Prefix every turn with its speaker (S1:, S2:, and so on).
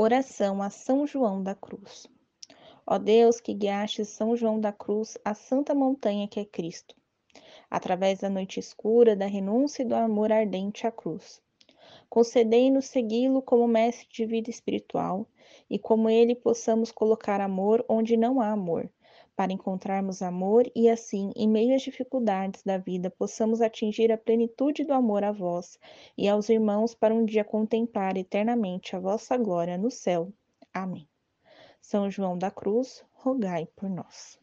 S1: Oração a São João da Cruz. Ó Deus, que guiaste São João da Cruz à santa montanha que é Cristo, através da noite escura, da renúncia e do amor ardente à cruz. Concedei-nos segui-lo como mestre de vida espiritual e como ele possamos colocar amor onde não há amor, para encontrarmos amor e assim, em meio às dificuldades da vida, possamos atingir a plenitude do amor a vós e aos irmãos para um dia contemplar eternamente a vossa glória no céu. Amém. São João da Cruz, rogai por nós.